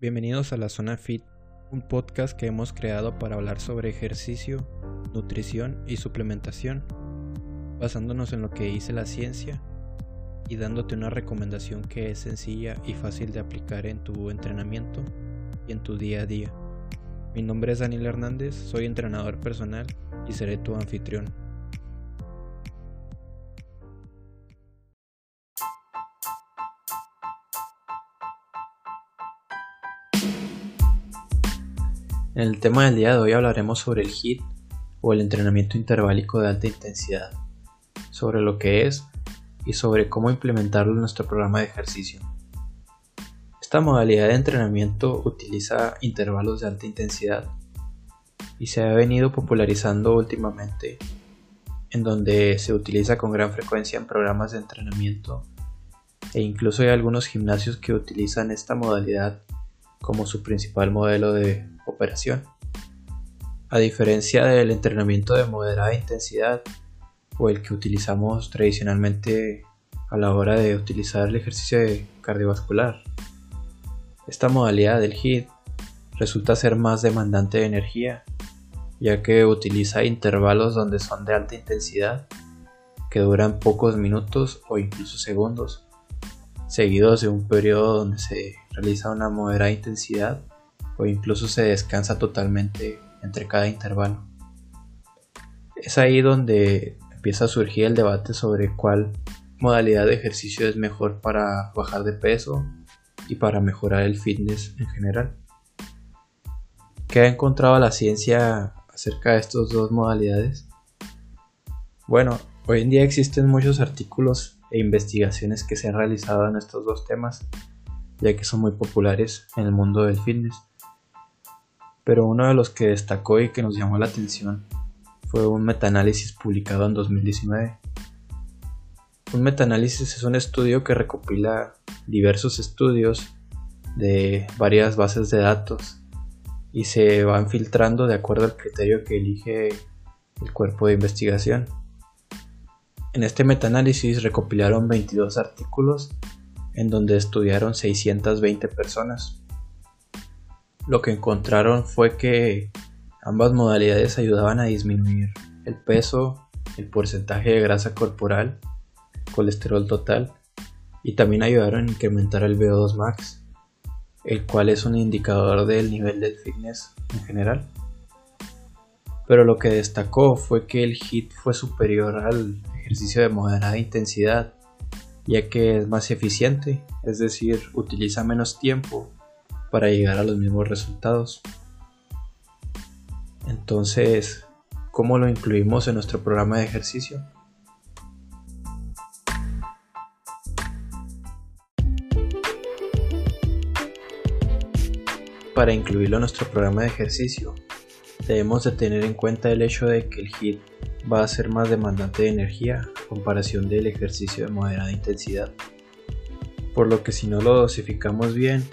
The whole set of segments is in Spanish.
Bienvenidos a la Zona Fit, un podcast que hemos creado para hablar sobre ejercicio, nutrición y suplementación, basándonos en lo que dice la ciencia y dándote una recomendación que es sencilla y fácil de aplicar en tu entrenamiento y en tu día a día. Mi nombre es Daniel Hernández, soy entrenador personal y seré tu anfitrión. En el tema del día de hoy hablaremos sobre el HIIT o el entrenamiento interválico de alta intensidad, sobre lo que es y sobre cómo implementarlo en nuestro programa de ejercicio. Esta modalidad de entrenamiento utiliza intervalos de alta intensidad y se ha venido popularizando últimamente en donde se utiliza con gran frecuencia en programas de entrenamiento e incluso hay algunos gimnasios que utilizan esta modalidad como su principal modelo de A diferencia del entrenamiento de moderada intensidad o el que utilizamos tradicionalmente a la hora de utilizar el ejercicio cardiovascular. Esta modalidad del HIIT resulta ser más demandante de energía, ya que utiliza intervalos donde son de alta intensidad, que duran pocos minutos o incluso segundos, seguidos de un periodo donde se realiza una moderada intensidad o incluso se descansa totalmente entre cada intervalo. Es ahí donde empieza a surgir el debate sobre cuál modalidad de ejercicio es mejor para bajar de peso y para mejorar el fitness en general. ¿Qué ha encontrado la ciencia acerca de estas dos modalidades? Bueno, hoy en día existen muchos artículos e investigaciones que se han realizado en estos dos temas, ya que son muy populares en el mundo del fitness pero uno de los que destacó y que nos llamó la atención fue un metaanálisis publicado en 2019. Un metaanálisis es un estudio que recopila diversos estudios de varias bases de datos y se van filtrando de acuerdo al criterio que elige el cuerpo de investigación. En este metaanálisis recopilaron 22 artículos en donde estudiaron 620 personas lo que encontraron fue que ambas modalidades ayudaban a disminuir el peso, el porcentaje de grasa corporal, colesterol total y también ayudaron a incrementar el VO2 max, el cual es un indicador del nivel de fitness en general. Pero lo que destacó fue que el HIIT fue superior al ejercicio de moderada intensidad, ya que es más eficiente, es decir, utiliza menos tiempo para llegar a los mismos resultados. Entonces, ¿cómo lo incluimos en nuestro programa de ejercicio? Para incluirlo en nuestro programa de ejercicio, debemos de tener en cuenta el hecho de que el HIIT va a ser más demandante de energía a comparación del ejercicio de moderada intensidad, por lo que si no lo dosificamos bien,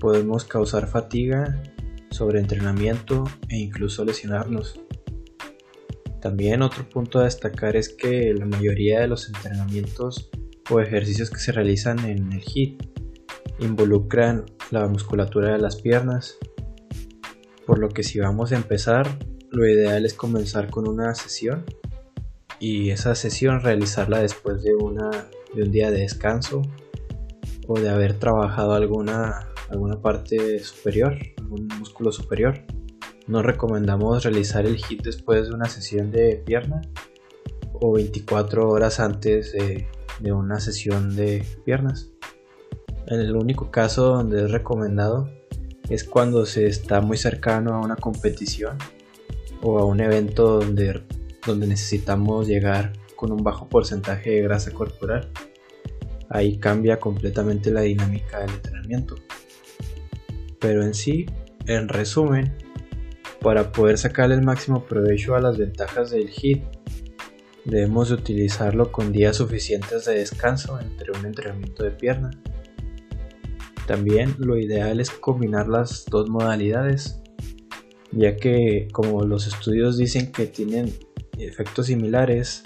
podemos causar fatiga, sobreentrenamiento e incluso lesionarnos. También otro punto a destacar es que la mayoría de los entrenamientos o ejercicios que se realizan en el HIIT involucran la musculatura de las piernas, por lo que si vamos a empezar, lo ideal es comenzar con una sesión y esa sesión realizarla después de, una, de un día de descanso o de haber trabajado alguna alguna parte superior, algún músculo superior. No recomendamos realizar el HIIT después de una sesión de pierna o 24 horas antes de, una sesión de piernas. El único caso donde es recomendado es cuando se está muy cercano a una competición o a un evento donde, donde necesitamos llegar con un bajo porcentaje de grasa corporal. Ahí cambia completamente la dinámica del entrenamiento. Pero en sí, en resumen, para poder sacarle el máximo provecho a las ventajas del HIIT, debemos utilizarlo con días suficientes de descanso entre un entrenamiento de pierna. También lo ideal es combinar las dos modalidades, ya que como los estudios dicen que tienen efectos similares,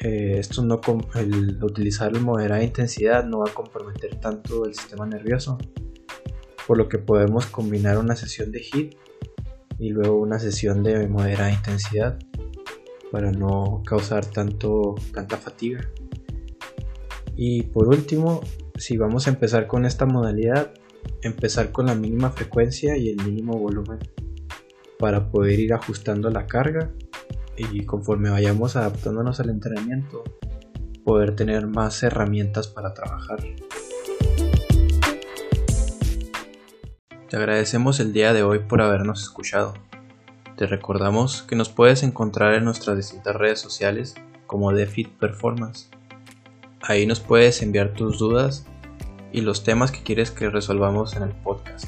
eh, esto no el utilizar moderada intensidad no va a comprometer tanto el sistema nervioso por lo que podemos combinar una sesión de HIIT y luego una sesión de moderada intensidad para no causar tanto, tanta fatiga. Y por último, si vamos a empezar con esta modalidad, empezar con la mínima frecuencia y el mínimo volumen para poder ir ajustando la carga y conforme vayamos adaptándonos al entrenamiento, poder tener más herramientas para trabajar. Te agradecemos el día de hoy por habernos escuchado. Te recordamos que nos puedes encontrar en nuestras distintas redes sociales como DeFit Performance. Ahí nos puedes enviar tus dudas y los temas que quieres que resolvamos en el podcast.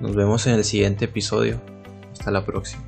Nos vemos en el siguiente episodio. Hasta la próxima.